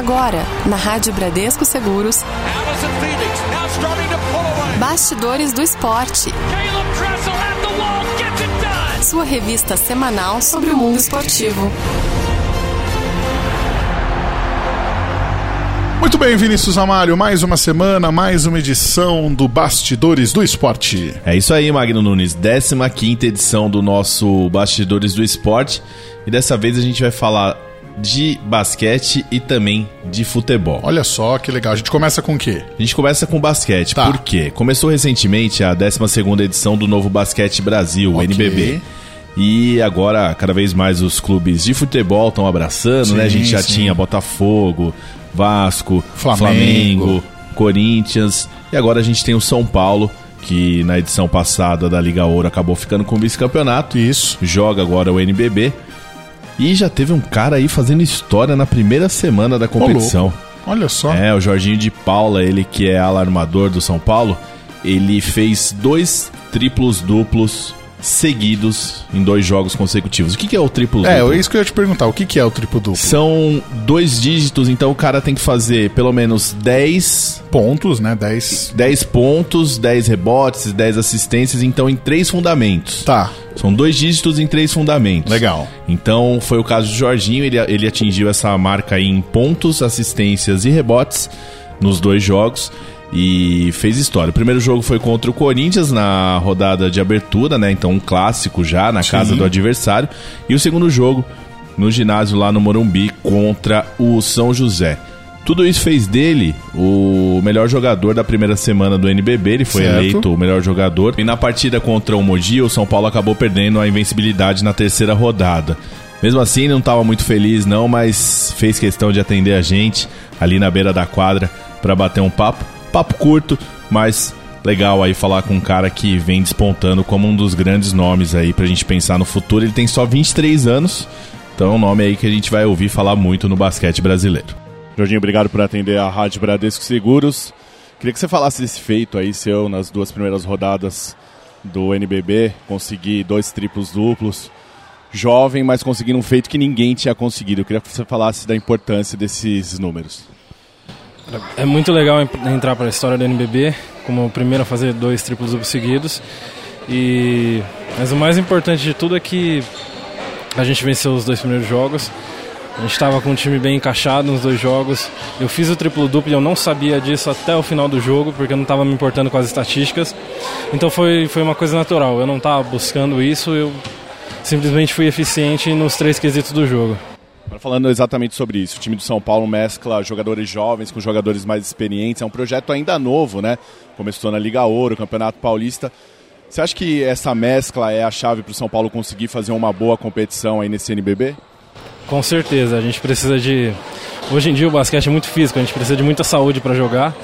Agora, na Rádio Bradesco Seguros. Bastidores do Esporte. Sua revista semanal sobre o mundo esportivo. Muito bem, Vinícius Amário, mais uma semana, mais uma edição do Bastidores do Esporte. É isso aí, Magno Nunes, 15 edição do nosso Bastidores do Esporte. E dessa vez a gente vai falar de basquete e também de futebol. Olha só que legal. A gente começa com o quê? A gente começa com basquete. Tá. Por quê? Começou recentemente a 12 edição do Novo Basquete Brasil, o Ok. NBB. E agora, cada vez mais os clubes de futebol estão abraçando, Sim, né? A gente já sim. tinha Botafogo, Vasco, Flamengo. Flamengo, Corinthians. E agora a gente tem o São Paulo, que na edição passada da Liga Ouro acabou ficando com o vice-campeonato. Isso. Joga agora o NBB. E já teve um cara aí fazendo história na primeira semana da competição. Olha só. É, o Jorginho de Paula, ele que é alarmador do São Paulo, ele fez dois triplos duplos seguidos em dois jogos consecutivos. O que, que é o triplo É, duplo? é isso que eu ia te perguntar. O que, que é o triplo duplo? São dois dígitos, então o cara tem que fazer pelo menos 10, Pontos, né? 10. 10 pontos, 10 rebotes, 10 assistências, então em três fundamentos. Tá, São dois dígitos em três fundamentos. legal. Então foi o caso do Jorginho, ele, ele atingiu essa marca aí em pontos, assistências e rebotes nos dois jogos e fez história. O primeiro jogo foi contra o Corinthians na rodada de abertura, né? Então um clássico já na Sim. casa do adversário. E o segundo jogo no ginásio lá no Morumbi contra o São José. Tudo isso fez dele o melhor jogador da primeira semana do NBB. Ele foi Certo. eleito o melhor jogador. E na partida contra o Mogi, o São Paulo acabou perdendo a invencibilidade na terceira rodada. Mesmo assim, não estava muito feliz não, mas fez questão de atender a gente ali na beira da quadra para bater um papo. Papo curto, mas legal aí falar com um cara que vem despontando como um dos grandes nomes aí pra gente pensar no futuro. Ele tem só 23 anos, então é um nome aí que a gente vai ouvir falar muito no basquete brasileiro. Jorginho, obrigado por atender a Rádio Bradesco Seguros. Queria que você falasse desse feito aí seu nas duas primeiras rodadas do NBB, conseguir dois triplos duplos. Jovem, mas conseguindo um feito que ninguém tinha conseguido. Eu queria que você falasse da importância desses números. É muito legal entrar para a história do NBB, como o primeiro a fazer dois triplos duplos seguidos. E mas o mais importante de tudo é que a gente venceu os dois primeiros jogos. A gente estava com um time bem encaixado nos dois jogos. Eu fiz o triplo duplo e eu não sabia disso até o final do jogo, porque eu não estava me importando com as estatísticas. Então foi, foi uma coisa natural. Eu não estava buscando isso, eu simplesmente fui eficiente nos três quesitos do jogo. Falando exatamente sobre isso, o time do São Paulo mescla jogadores jovens com jogadores mais experientes. É um projeto ainda novo, né? Começou na Liga Ouro, Campeonato Paulista. Você acha que essa mescla é a chave para o São Paulo conseguir fazer uma boa competição aí nesse NBB? Com certeza, a gente precisa de. Hoje em dia o basquete é muito físico, a gente precisa de muita saúde para jogar,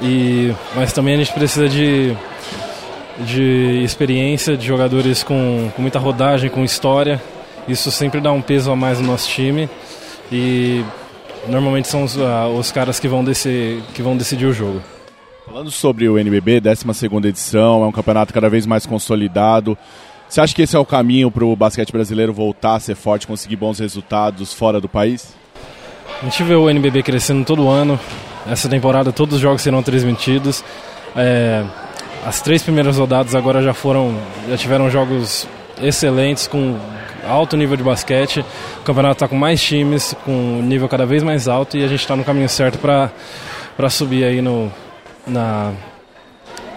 e mas também a gente precisa de, de experiência, de jogadores com, com muita rodagem, com história. Isso sempre dá um peso a mais no nosso time e normalmente são os, ah, os caras que vão, decidir, que vão decidir o jogo. Falando sobre o NBB, 12ª edição, é um campeonato cada vez mais consolidado. Você acha que esse é o caminho para o basquete brasileiro voltar a ser forte, conseguir bons resultados fora do país? A gente vê o NBB crescendo todo ano. Essa temporada todos os jogos serão transmitidos. É, as três primeiras rodadas agora já foram, já tiveram jogos excelentes com alto nível de basquete. O campeonato está com mais times, com um nível cada vez mais alto e a gente está no caminho certo para subir aí no na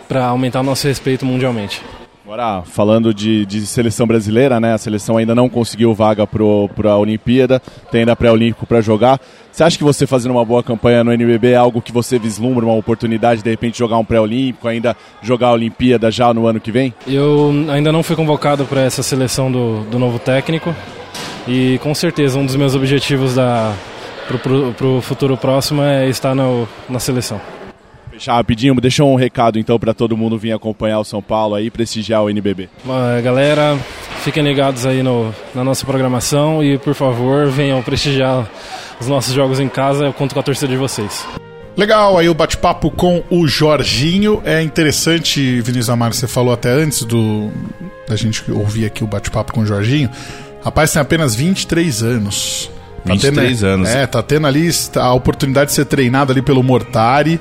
para aumentar o nosso respeito mundialmente. Agora, falando de, de seleção brasileira, né? A seleção ainda não conseguiu vaga para a Olimpíada, tem ainda pré-olímpico para jogar. Você acha que você fazendo uma boa campanha no NBB é algo que você vislumbra, uma oportunidade de repente jogar um pré-olímpico, ainda jogar a Olimpíada já no ano que vem? Eu ainda não fui convocado para essa seleção do, do novo técnico e com certeza um dos meus objetivos da para o futuro próximo é estar no, na seleção. Fechar rapidinho, deixa um recado então para todo mundo vir acompanhar o São Paulo aí, prestigiar o NBB. Uh, galera, fiquem ligados aí no, na nossa programação e por favor venham prestigiar os nossos jogos em casa. Eu conto com a torcida de vocês. Legal, aí o bate-papo com o Jorginho. É interessante, Vinícius Amaro, você falou até antes do da gente ouvir aqui o bate-papo com o Jorginho. Rapaz tem apenas 23 anos. Tá 23 tendo, anos. É, tá tendo ali a oportunidade de ser treinado ali pelo Mortari,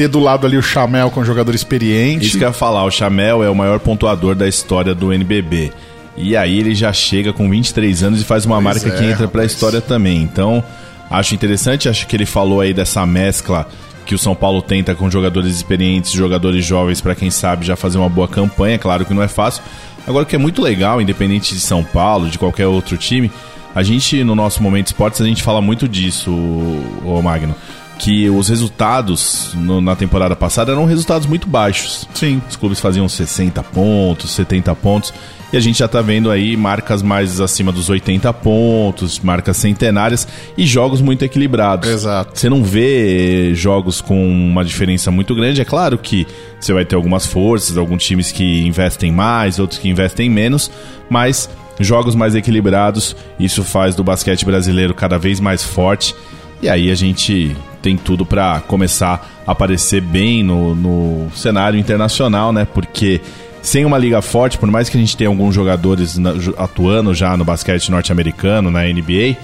ter do lado ali o Chamel com um jogador experiente. Isso que eu ia falar, o Chamel é o maior pontuador da história do NBB. E aí ele já chega com 23 anos e faz uma Pois marca é, que entra pra rapaz. história também. Então, acho interessante, acho que ele falou aí dessa mescla que o São Paulo tenta com jogadores experientes, jogadores jovens, pra quem sabe já fazer uma boa campanha. Claro que não é fácil. Agora, o que é muito legal, independente de São Paulo, de qualquer outro time, a gente, no nosso Momento Esportes, a gente fala muito disso, o Magno. Que os resultados no- na temporada passada eram resultados muito baixos. Sim. Os clubes faziam 60 pontos, 70 pontos. E a gente já tá vendo aí marcas mais acima dos 80 pontos, marcas centenárias e jogos muito equilibrados. Exato. Você não vê jogos com uma diferença muito grande. É claro que você vai ter algumas forças, alguns times que investem mais, outros que investem menos, mas jogos mais equilibrados, isso faz do basquete brasileiro cada vez mais forte. E aí a gente tem tudo para começar a aparecer bem no, no cenário internacional, né? Porque sem uma liga forte, por mais que a gente tenha alguns jogadores atuando já no basquete norte-americano, na NBA,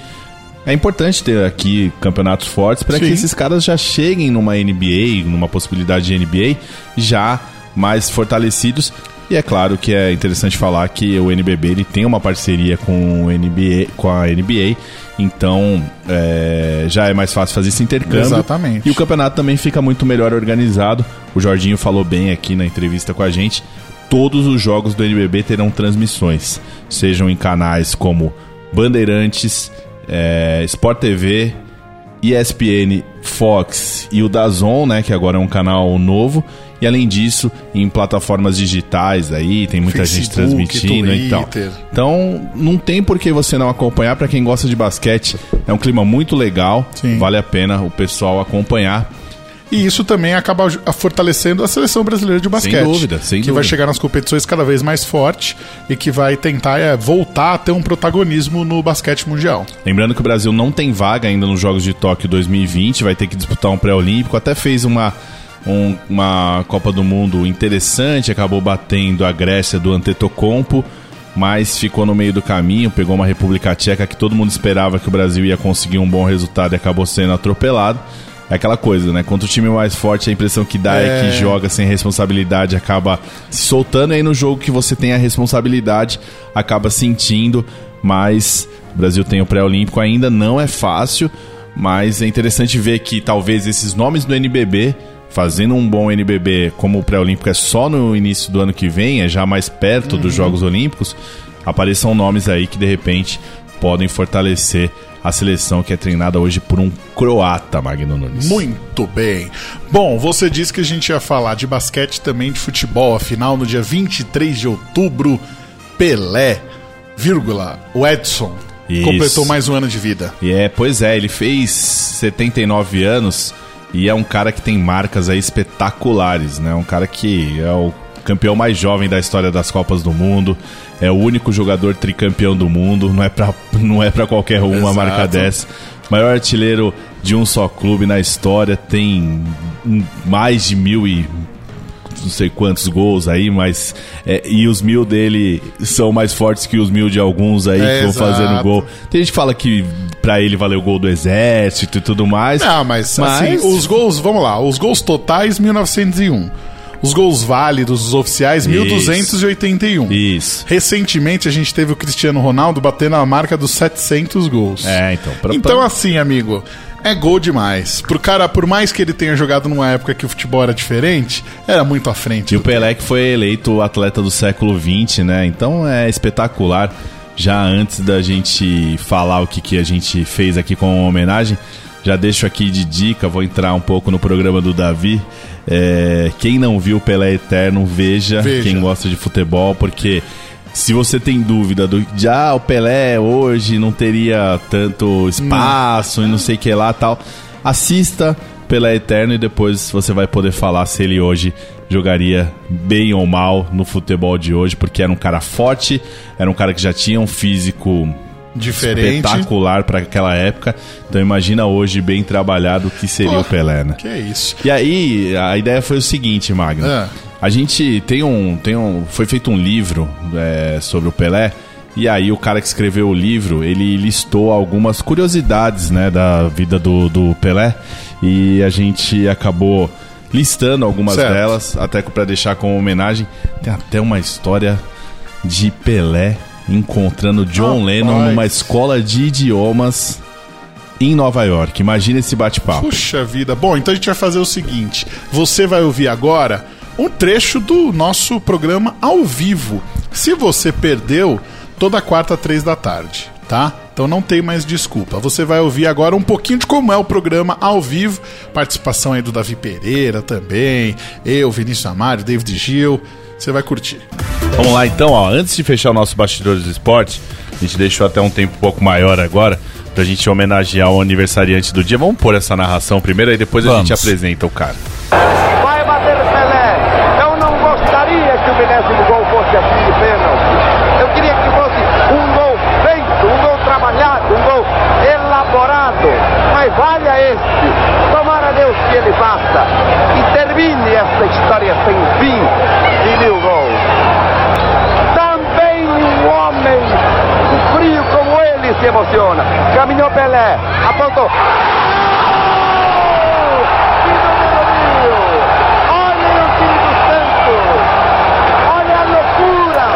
é importante ter aqui campeonatos fortes para que esses caras já cheguem numa NBA, numa possibilidade de NBA, já mais fortalecidos. E é claro que é interessante falar que o NBB ele tem uma parceria com, o NBA, com a NBA, então é, já é mais fácil fazer esse intercâmbio. Exatamente. E o campeonato também fica muito melhor organizado. O Jorginho falou bem aqui na entrevista com a gente. Todos os jogos do NBB terão transmissões, sejam em canais como Bandeirantes, é, Sport TV, ESPN, Fox e o Dazon, né, que agora é um canal novo. E além disso, em plataformas digitais aí, tem muita gente Facebook, transmitindo e tal. Então, não tem por que você não acompanhar para quem gosta de basquete. É um clima muito legal, Sim. vale a pena o pessoal acompanhar. E isso também acaba fortalecendo a seleção brasileira de basquete. dúvida, sem Que dúvida. vai chegar nas competições cada vez mais forte e que vai tentar é, voltar a ter um protagonismo no basquete mundial. Lembrando que o Brasil não tem vaga ainda nos Jogos de Tóquio 2020, vai ter que disputar um pré-olímpico. Até fez uma, um- uma Copa do Mundo interessante, acabou batendo a Grécia do Antetokounmpo, mas ficou no meio do caminho, pegou uma República Tcheca que todo mundo esperava que o Brasil ia conseguir um bom resultado e acabou sendo atropelado. É aquela coisa, né? Contra o time mais forte, a impressão que dá é, É. que joga sem responsabilidade, acaba se soltando aí no jogo que você tem a responsabilidade, acaba sentindo, mas o Brasil tem o pré-olímpico, ainda não é fácil, mas é interessante ver que talvez esses nomes do NBB, fazendo um bom NBB, como o pré-olímpico é só no início do ano que vem, é já mais perto dos Jogos Olímpicos, apareçam nomes aí que de repente podem fortalecer a seleção que é treinada hoje por um croata, Magno Nunes. Muito bem. Bom, você disse que a gente ia falar de basquete também de futebol. Afinal, no dia 23 de outubro, Pelé, vírgula, o Edson, Isso. completou mais um ano de vida. E é, pois é, ele fez 79 anos e é um cara que tem marcas aí espetaculares, né? Um cara que é o campeão mais jovem da história das Copas do Mundo, é o único jogador tricampeão do mundo, não é pra, não é pra qualquer um uma marca dessa. Maior artilheiro de um só clube na história, tem mais de mil e não sei quantos gols aí, mas. é, e os mil dele são mais fortes que os mil de alguns aí É, que vão fazendo gol. Tem gente que fala que pra ele valeu o gol do exército e tudo mais. Não, mas, Mas- assim, os gols, vamos lá, os gols totais 1901. Os gols válidos, os oficiais, 1281. Isso. Recentemente a gente teve o Cristiano Ronaldo batendo a marca dos 700 gols. É, então. Pra, Então, pra- assim, amigo, é gol demais. Pro cara, por mais que ele tenha jogado numa época que o futebol era diferente, era muito à frente. E o Pelé que foi eleito o atleta do século XX, né? Então é espetacular. Já antes da gente falar o que, que a gente fez aqui com homenagem, já deixo aqui de dica, vou entrar um pouco no programa do Davi. É, quem não viu o Pelé Eterno, veja, Veja. quem gosta de futebol, porque se você tem dúvida do de ah, o Pelé hoje não teria tanto espaço e não sei o que lá tal, assista Pelé Eterno e depois você vai poder falar se ele hoje jogaria bem ou mal no futebol de hoje, porque era um cara forte, era um cara que já tinha um físico Diferente. espetacular para aquela época. Então imagina hoje bem trabalhado o que seria Pô, o Pelé, né? Que é isso. E aí, a ideia foi o seguinte, Magno. Ah. A gente tem um, tem um. Foi feito um livro é, sobre o Pelé. E aí o cara que escreveu o livro, ele listou algumas curiosidades, né, da vida do, do Pelé. E a gente acabou listando algumas Certo. delas, até para deixar como homenagem. Tem até uma história de Pelé encontrando John. Lennon numa escola de idiomas em Nova York. Imagina esse bate-papo. Puxa vida. Bom, então a gente vai fazer o seguinte: você vai ouvir agora um trecho do nosso programa ao vivo. Se você perdeu, toda quarta, três da tarde, tá? Então não tem mais desculpa. Você vai ouvir agora um pouquinho de como é o programa ao vivo. Participação aí do Davi Pereira também. Eu, Vinícius Amário, David Gil. Você vai curtir. Vamos lá então, ó. Antes de fechar o nosso Bastidores do Esporte, a gente deixou até um tempo um pouco maior agora pra gente homenagear o aniversariante do dia. Vamos pôr essa narração primeiro e depois a Vamos. gente apresenta o cara. Vai bater Pelé. Eu não gostaria que o milésimo gol fosse assim de pênalti. Eu queria que fosse um gol feito, um gol trabalhado, um gol elaborado. Mas valha este. Tomara Deus que ele faça. E termine esta história sem fim de mil gols. Também um homem frio como ele se emociona. Caminhou Pelé, apontou. Que número mil! Olhem o time do Santos! Olha a loucura!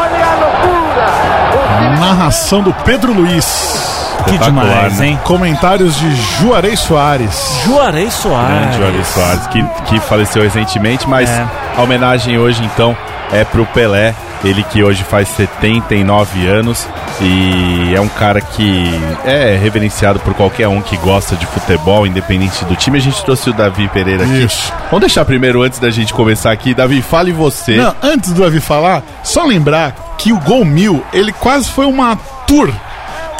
Olha a loucura! O time Narração do Pedro Luiz. Que demais, né? hein? Comentários de Juarez Soares. Juarez Soares. Grande Juarez Soares, que, que faleceu recentemente, mas É. a homenagem hoje então é pro Pelé, ele que hoje faz 79 anos e é um cara que é reverenciado por qualquer um que gosta de futebol, independente do time. A gente trouxe o Davi Pereira aqui. Isso. Vamos deixar primeiro, antes da gente começar aqui, Davi, fale você. Não, antes do Davi falar, só lembrar que o Gol Mil, ele quase foi uma tour.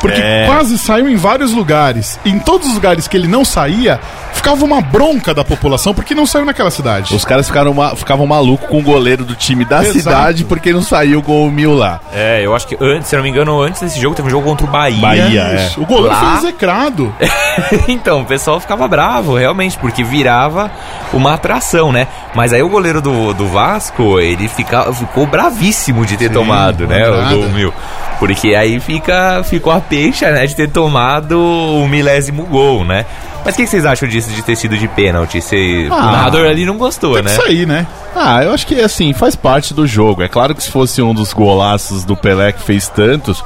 Porque É. quase saiu em vários lugares. Em todos os lugares que ele não saía, ficava uma bronca da população porque não saiu naquela cidade. Os caras ficaram ma- ficavam malucos com o goleiro do time da Exato. cidade porque não saiu o gol mil lá. É, eu acho que antes, se eu não me engano, antes desse jogo teve um jogo contra o Bahia. Bahia. é. O goleiro Lá- foi execrado. então, o pessoal ficava bravo, realmente, porque virava uma atração, né? Mas aí o goleiro do, do Vasco, ele fica, ficou bravíssimo de ter Sim, tomado, né? O nada. gol mil. Porque aí fica, ficou a peixa, né? De ter tomado o milésimo gol, né? Mas o que, que vocês acham disso de ter sido de pênalti? Você, o Ah, narrador ali não gostou, Tem né? que sair, né? Ah, eu acho que assim, faz parte do jogo. É claro que se fosse um dos golaços do Pelé que fez tantos.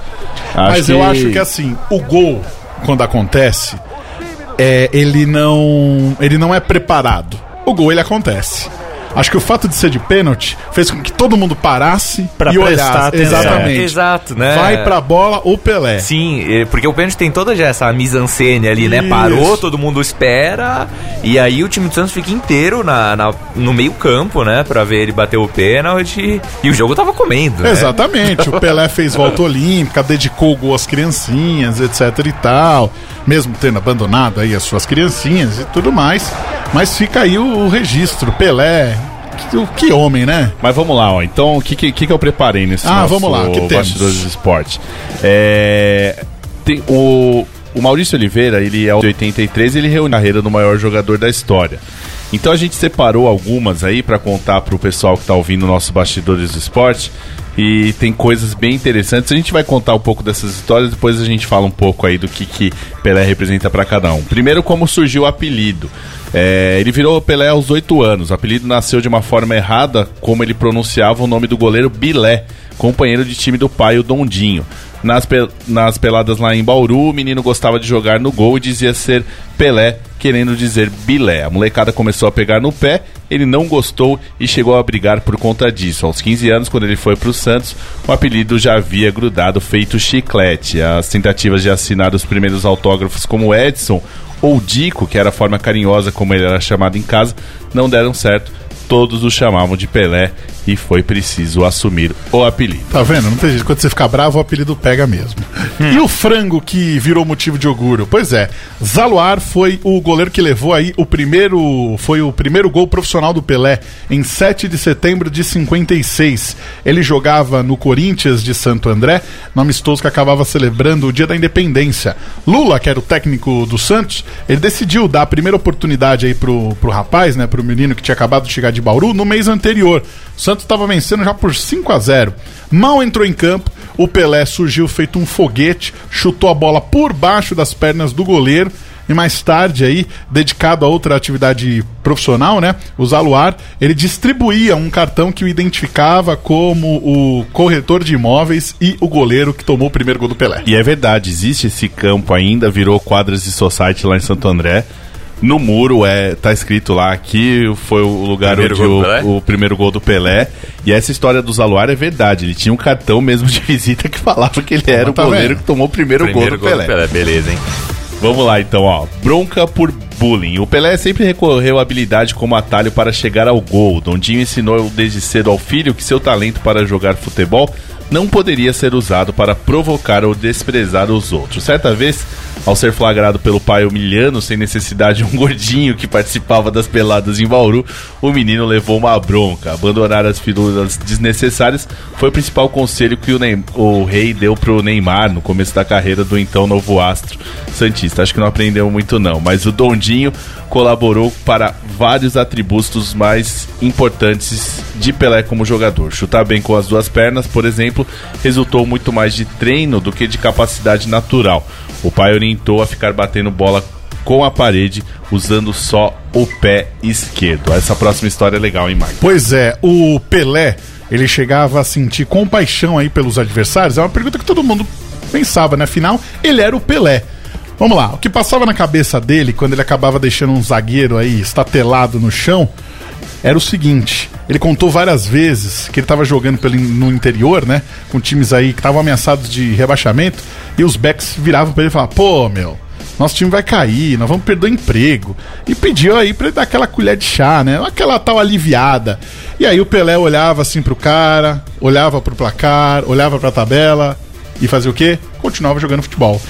Mas eu acho que assim, o gol, quando acontece, é, ele não. ele não é preparado. O gol ele acontece. Acho que o fato de ser de pênalti fez com que todo mundo parasse Pra e prestar olhasse. atenção. Exatamente. É, exato, né? Vai pra bola o Pelé. Sim, porque o pênalti tem toda já essa mise-en-scène ali, né? Isso. Parou, todo mundo espera, e aí o time do Santos fica inteiro na, na- no meio campo, né? Pra ver ele bater o pênalti, e o jogo tava comendo, né? Exatamente. O Pelé fez volta olímpica, dedicou o gol às criancinhas, etc e tal. Mesmo tendo abandonado aí as suas criancinhas e tudo mais. Mas fica aí o, o registro. Pelé. Que, que homem, né? Mas vamos lá, ó. Então, o que, que, que eu preparei nesse Ah, vamos lá, o que? Bastidores do Esporte? É, tem o, o Maurício Oliveira, ele é o de 83 ele reúne a carreira do maior jogador da história. Então a gente separou algumas aí pra contar pro pessoal que tá ouvindo o nosso Bastidores do Esporte. E tem coisas bem interessantes. A gente vai contar um pouco dessas histórias, depois a gente fala um pouco aí do que, que Pelé representa pra cada um. Primeiro, como surgiu o apelido. É, ele virou Pelé aos 8 anos. O apelido nasceu de uma forma errada, como ele pronunciava o nome do goleiro Bilé, companheiro de time do pai, o Dondinho. Nas, pe- nas peladas lá em Bauru, o menino gostava de jogar no gol e dizia ser Pelé, querendo dizer Bilé. A molecada começou a pegar no pé, ele não gostou e chegou a brigar por conta disso. Aos 15 anos, quando ele foi para o Santos, o apelido já havia grudado feito chiclete. As tentativas de assinar os primeiros autógrafos como Edson ou Dico, que era a forma carinhosa como ele era chamado em casa, não deram certo. Todos o chamavam de Pelé e foi preciso assumir o apelido. Tá vendo? Não tem jeito. Quando você fica bravo, o apelido pega mesmo. E o frango que virou motivo de orgulho? Pois é, Zaluar foi o goleiro que levou aí o primeiro. Foi o primeiro gol profissional do Pelé em 7 de setembro de 56. Ele jogava no Corinthians de Santo André, no amistoso que acabava celebrando o dia da independência. Lula, que era o técnico do Santos, ele decidiu dar a primeira oportunidade aí pro, pro rapaz, né? Pro menino que tinha acabado de chegar de Bauru no mês anterior. O Santos estava vencendo já por 5 a 0 Mal entrou em campo, o Pelé surgiu feito um foguete, chutou a bola por baixo das pernas do goleiro e mais tarde aí, dedicado a outra atividade profissional, né, o Zaluar, ele distribuía um cartão que o identificava como o corretor de imóveis e o goleiro que tomou o primeiro gol do Pelé. E é verdade, existe esse campo ainda, virou quadras de society lá em Santo André. No muro é tá escrito lá que foi o lugar Primeiro onde gol o, do Pelé? o primeiro gol do Pelé. E essa história do Zaluar é verdade. Ele tinha um cartão mesmo de visita que falava que ele era o tá goleiro vendo? que tomou o primeiro, Primeiro gol do Pelé. beleza, hein? Vamos lá então, ó. Bronca por bullying. O Pelé sempre recorreu à habilidade como atalho para chegar ao gol. Dondinho ensinou desde cedo ao filho que seu talento para jogar futebol não poderia ser usado para provocar ou desprezar os outros. Certa vez, ao ser flagrado pelo pai humilhando sem necessidade um gordinho que participava das peladas em Bauru, o menino levou uma bronca. Abandonar as firulas desnecessárias foi o principal conselho que o, o rei deu pro Neymar no começo da carreira do então novo astro Santista. Acho que não aprendeu muito não, mas o Dondinho colaborou para vários atributos mais importantes de Pelé como jogador. Chutar bem com as duas pernas, por exemplo, resultou muito mais de treino do que de capacidade natural. O pai orientou a ficar batendo bola com a parede usando só o pé esquerdo. Essa próxima história é legal, hein, Mike? Pois é, o Pelé, ele chegava a sentir compaixão aí pelos adversários? É uma pergunta que todo mundo pensava, né? Afinal, ele era o Pelé. Vamos lá, o que passava na cabeça dele quando ele acabava deixando um zagueiro aí estatelado no chão era o seguinte: ele contou várias vezes que ele estava jogando pelo, no interior, né? Com times aí que estavam ameaçados de rebaixamento, e os backs viravam para ele e falavam: pô, meu. Nosso time vai cair, nós vamos perder o emprego. E pediu aí pra ele dar aquela colher de chá, né? Aquela tal aliviada. E aí o Pelé olhava assim pro cara, olhava pro placar, olhava pra tabela e fazia o quê? Continuava jogando futebol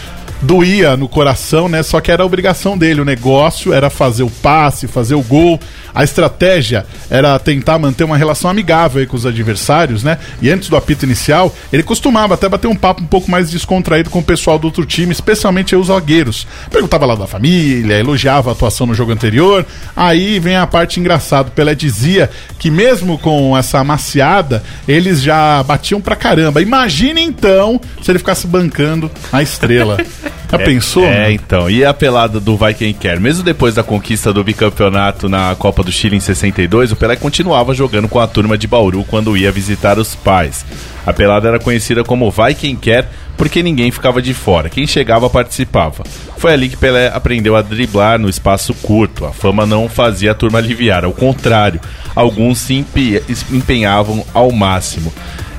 doía no coração, né? Só que era a obrigação dele. O negócio era fazer o passe, fazer o gol. A estratégia era tentar manter uma relação amigável com os adversários, né? E antes do apito inicial, ele costumava até bater um papo um pouco mais descontraído com o pessoal do outro time, especialmente os zagueiros. Perguntava lá da família, elogiava a atuação no jogo anterior. Aí vem a parte engraçada. Pelé dizia que mesmo com essa amaciada, eles já batiam pra caramba. Imagine então se ele ficasse bancando a estrela. Já pensou? É, então. E a pelada do Vai Quem Quer? Mesmo depois da conquista do bicampeonato na Copa do Chile em 62, o Pelé continuava jogando com a turma de Bauru quando ia visitar os pais. A pelada era conhecida como Vai Quem Quer porque ninguém ficava de fora. Quem chegava participava. Foi ali que Pelé aprendeu a driblar no espaço curto. A fama não fazia a turma aliviar, ao contrário, alguns se empe- empenhavam ao máximo.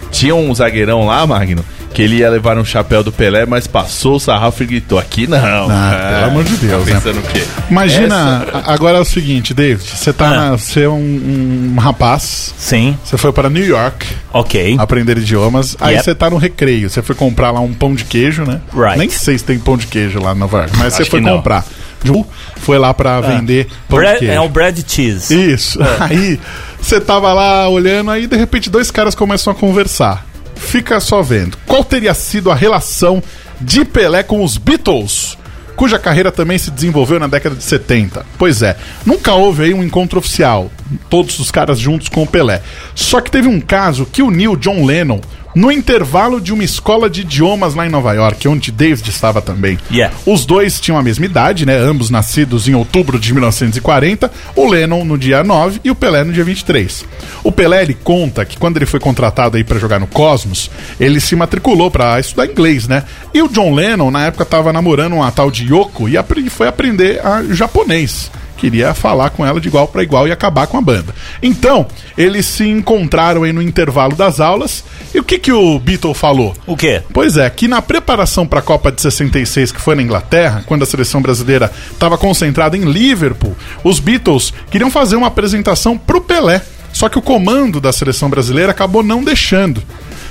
Tinha um zagueirão lá, Magno, que ele ia levar um chapéu do Pelé, mas passou o sarrafo e gritou: Aqui não. Ah, pelo amor de Deus, tá né? Pensando o quê? Imagina, a- agora é o seguinte, David, você tá Ah. na- você é um, um rapaz, Sim, você foi para New York ok. aprender idiomas, aí Yep. você tá no recreio, você foi comprar lá um pão de queijo, né? Right. Nem sei se tem pão de queijo lá em Nova York, mas você foi comprar. Ju foi lá pra vender pão de Bread, queijo. é um bread cheese. Isso. Aí você tava lá olhando, aí de repente dois caras começam a conversar. Fica só vendo. Qual teria sido a relação de Pelé com os Beatles? Cuja carreira também se desenvolveu na década de 70. Pois é, nunca houve aí um encontro oficial, todos os caras juntos com o Pelé. Só que teve um caso que uniu John Lennon no intervalo de uma escola de idiomas lá em Nova York, onde David estava também. Yeah. Os dois tinham a mesma idade, né? Ambos nascidos em outubro de 1940. O Lennon no dia 9 e o Pelé no dia 23. O Pelé ele conta que quando ele foi contratado aí para jogar no Cosmos, ele se matriculou para estudar inglês, né? E o John Lennon na época estava namorando uma tal de Yoko e foi aprender a japonês queria falar com ela de igual para igual e acabar com a banda. Então, eles se encontraram aí no intervalo das aulas. E o que que o Beatle falou? O quê? Pois é, que na preparação para a Copa de 66, que foi na Inglaterra, quando a seleção brasileira estava concentrada em Liverpool, os Beatles queriam fazer uma apresentação pro Pelé. Só que o comando da seleção brasileira acabou não deixando.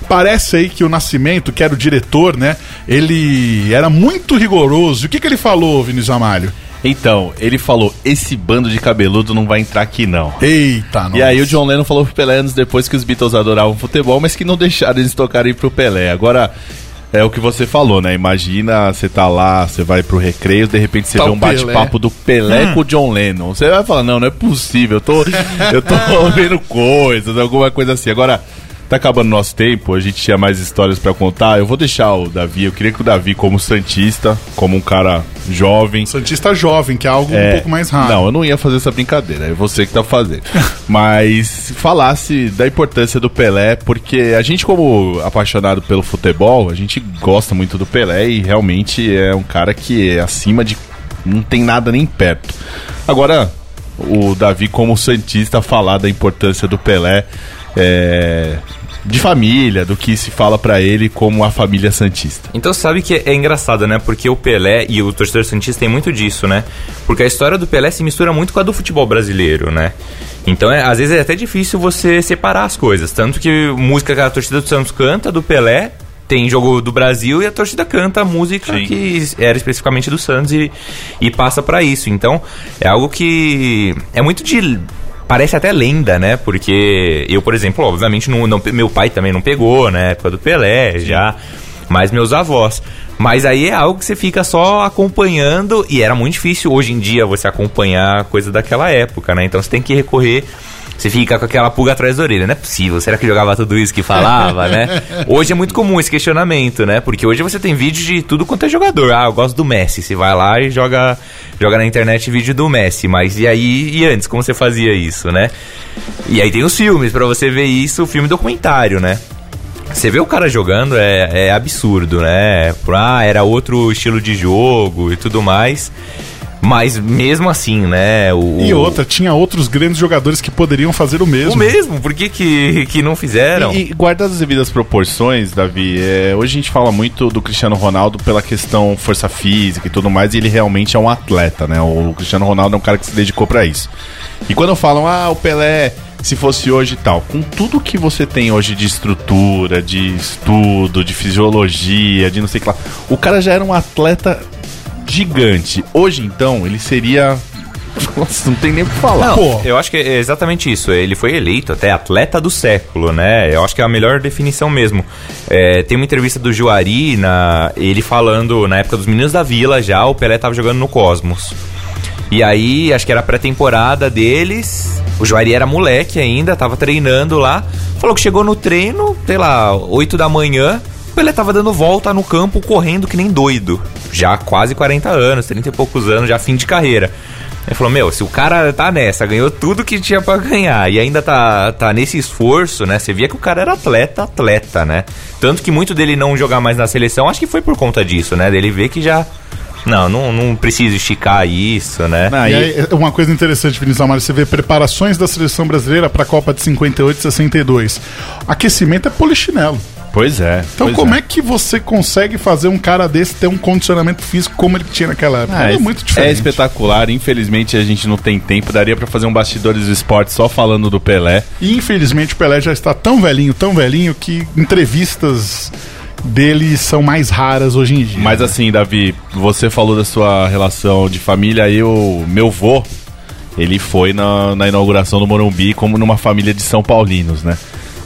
Parece aí que o Nascimento, que era o diretor, né? Ele era muito rigoroso. E o que, que ele falou, Vinícius Amalho? Então, ele falou: Esse bando de cabeludo não vai entrar aqui, não. Eita, E aí o John Lennon falou pro Pelé anos depois que os Beatles adoravam futebol, mas que não deixaram eles tocarem pro Pelé. Agora, é o que você falou, né? Imagina, você tá lá, você vai pro recreio, de repente você Tá vê um bate-papo do Pelé com o John Lennon. Você vai falar, não, não é possível, eu tô, eu tô vendo coisas, alguma coisa assim. Agora, Tá acabando nosso tempo, a gente tinha mais histórias pra contar. Eu vou deixar o Davi, eu queria que o Davi, como Santista, como um cara jovem. Santista jovem, que é algo é, um pouco mais raro. Não, eu não ia fazer essa brincadeira, é você que tá fazendo. Mas falasse da importância do Pelé, porque a gente, como apaixonado pelo futebol, a gente gosta muito do Pelé e realmente é um cara que é acima de. não tem nada nem perto. Agora, o Davi, como Santista, falar da importância do Pelé. É, de família, do que se fala pra ele como a família Santista. Então sabe que é engraçado, né? Porque o Pelé e o torcedor Santista tem muito disso, né? Porque a história do Pelé se mistura muito com a do futebol brasileiro, né? Então, é, às vezes é até difícil você separar as coisas. Tanto que música que a torcida do Santos canta, do Pelé, tem jogo do Brasil e a torcida canta a música Sim. que era especificamente do Santos e, e passa pra isso. Então, é algo que é muito de parece até lenda, né? Porque eu, por exemplo, obviamente não, não- meu pai também não pegou, né? Época do Pelé, já, mas meus avós. Mas aí é algo que você fica só acompanhando e era muito difícil hoje em dia você acompanhar coisa daquela época, né? Então você tem que recorrer você fica com aquela pulga atrás da orelha, não é possível. Será que jogava tudo isso que falava, né? Hoje é muito comum esse questionamento, né? Porque hoje você tem vídeo de tudo quanto é jogador. Ah, eu gosto do Messi. Você vai lá e joga, joga na internet vídeo do Messi. Mas e aí, e antes, como você fazia isso, né? E aí tem os filmes, pra você ver isso, filme documentário, né? Você vê o cara jogando, é, é absurdo, né? Ah, era outro estilo de jogo e tudo mais. Mas mesmo assim, né? O, E outra, tinha outros grandes jogadores que poderiam fazer o mesmo. O mesmo, por que, que, que não fizeram? E, e guardadas as devidas proporções, Davi, é, hoje a gente fala muito do Cristiano Ronaldo pela questão força física e tudo mais, e ele realmente é um atleta, né? O Cristiano Ronaldo é um cara que se dedicou pra isso. E quando falam, ah, o Pelé, se fosse hoje e tal, com tudo que você tem hoje de estrutura, de estudo, de fisiologia, de não sei o que lá, o cara já era um atleta gigante. Hoje, então, ele seria. Nossa, não tem nem o que falar. Não, Pô. eu acho que é exatamente isso. Ele foi eleito até atleta do século, né? Eu acho que é a melhor definição mesmo. É, tem uma entrevista do Juari, na, ele falando, na época dos Meninos da Vila já, o Pelé tava jogando no Cosmos. E aí, acho que era a pré-temporada deles. O Juari era moleque ainda, tava treinando lá. Falou que chegou no treino, sei lá, 8 da manhã. Pelé tava dando volta no campo, correndo que nem doido. Já quase 40 anos, 30 e poucos anos, já fim de carreira. Ele falou, meu, se o cara tá nessa, ganhou tudo que tinha pra ganhar e ainda tá, tá nesse esforço, né? Você via que o cara era atleta, atleta, né? Tanto que muito dele não jogar mais na seleção, acho que foi por conta disso, né? Dele ver que já... Não, não, não precisa esticar isso, né? Ah, E e- aí, uma coisa interessante, Vinícius Amaro, você vê preparações da seleção brasileira para a Copa de 58 e 62. Aquecimento é polichinelo. Pois é. Então, pois como é. que você consegue fazer um cara desse ter um condicionamento físico como ele tinha naquela época? Ah, é muito diferente. É espetacular. Infelizmente a gente não tem tempo. Daria pra fazer um bastidores do esporte só falando do Pelé. E infelizmente o Pelé já está tão velhinho, tão velhinho, que entrevistas dele são mais raras hoje em dia. Mas assim, Davi, você falou da sua relação de família. Eu, meu vô, ele foi na, na inauguração do Morumbi como numa família de São Paulinos, né?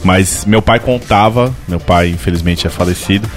Mas meu pai contava, meu pai infelizmente é falecido,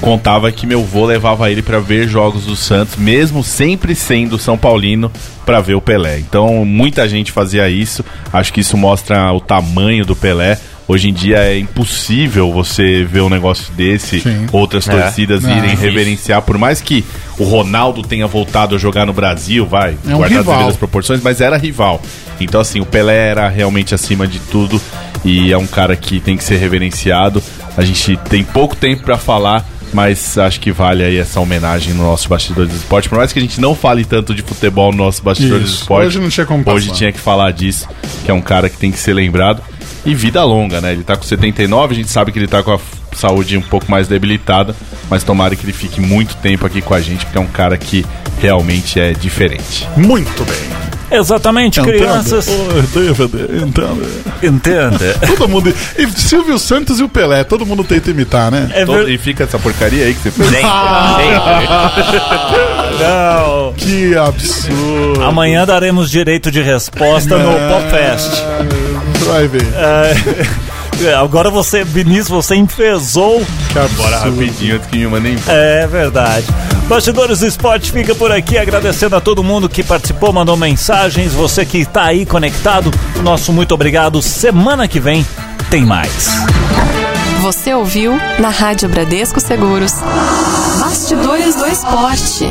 contava que meu vô levava ele pra ver jogos do Santos, mesmo sempre sendo São Paulino, pra ver o Pelé. Então muita gente fazia isso. Acho que isso mostra o tamanho do Pelé. Hoje em dia é impossível você ver um negócio desse, Sim. outras É. torcidas Não, irem difícil. reverenciar, por mais que o Ronaldo tenha voltado a jogar no Brasil, vai, É um guardar as proporções, mas era rival. Então, assim, o Pelé era realmente acima de tudo e é um cara que tem que ser reverenciado. A gente tem pouco tempo pra falar, mas acho que vale aí essa homenagem no nosso Bastidores do Esporte. Por mais que a gente não fale tanto de futebol no nosso Bastidores Isso. do Esporte, Hoje não tinha como hoje passar. tinha que falar disso, que é um cara que tem que ser lembrado. E vida longa, né? Ele tá com 79, a gente sabe que ele tá com a saúde um pouco mais debilitada, mas tomara que ele fique muito tempo aqui com a gente, porque é um cara que realmente é diferente. Muito bem. Exatamente, crianças. David, entenda. Entenda. Todo mundo. E Silvio Santos e o Pelé, todo mundo tenta imitar, né? É Todo- ver... E fica essa porcaria aí que você fez. Sempre, sempre. Não. Que absurdo. Amanhã daremos direito de resposta no É. Popfest. Vai ver. É, agora você, Vinícius, você enfesou. Bora rapidinho antes que me mandem. É verdade. Bastidores do Esporte fica por aqui, agradecendo a todo mundo que participou, mandou mensagens, você que está aí conectado, nosso muito obrigado. Semana que vem tem mais. Você ouviu na Rádio Bradesco Seguros. Bastidores do Esporte.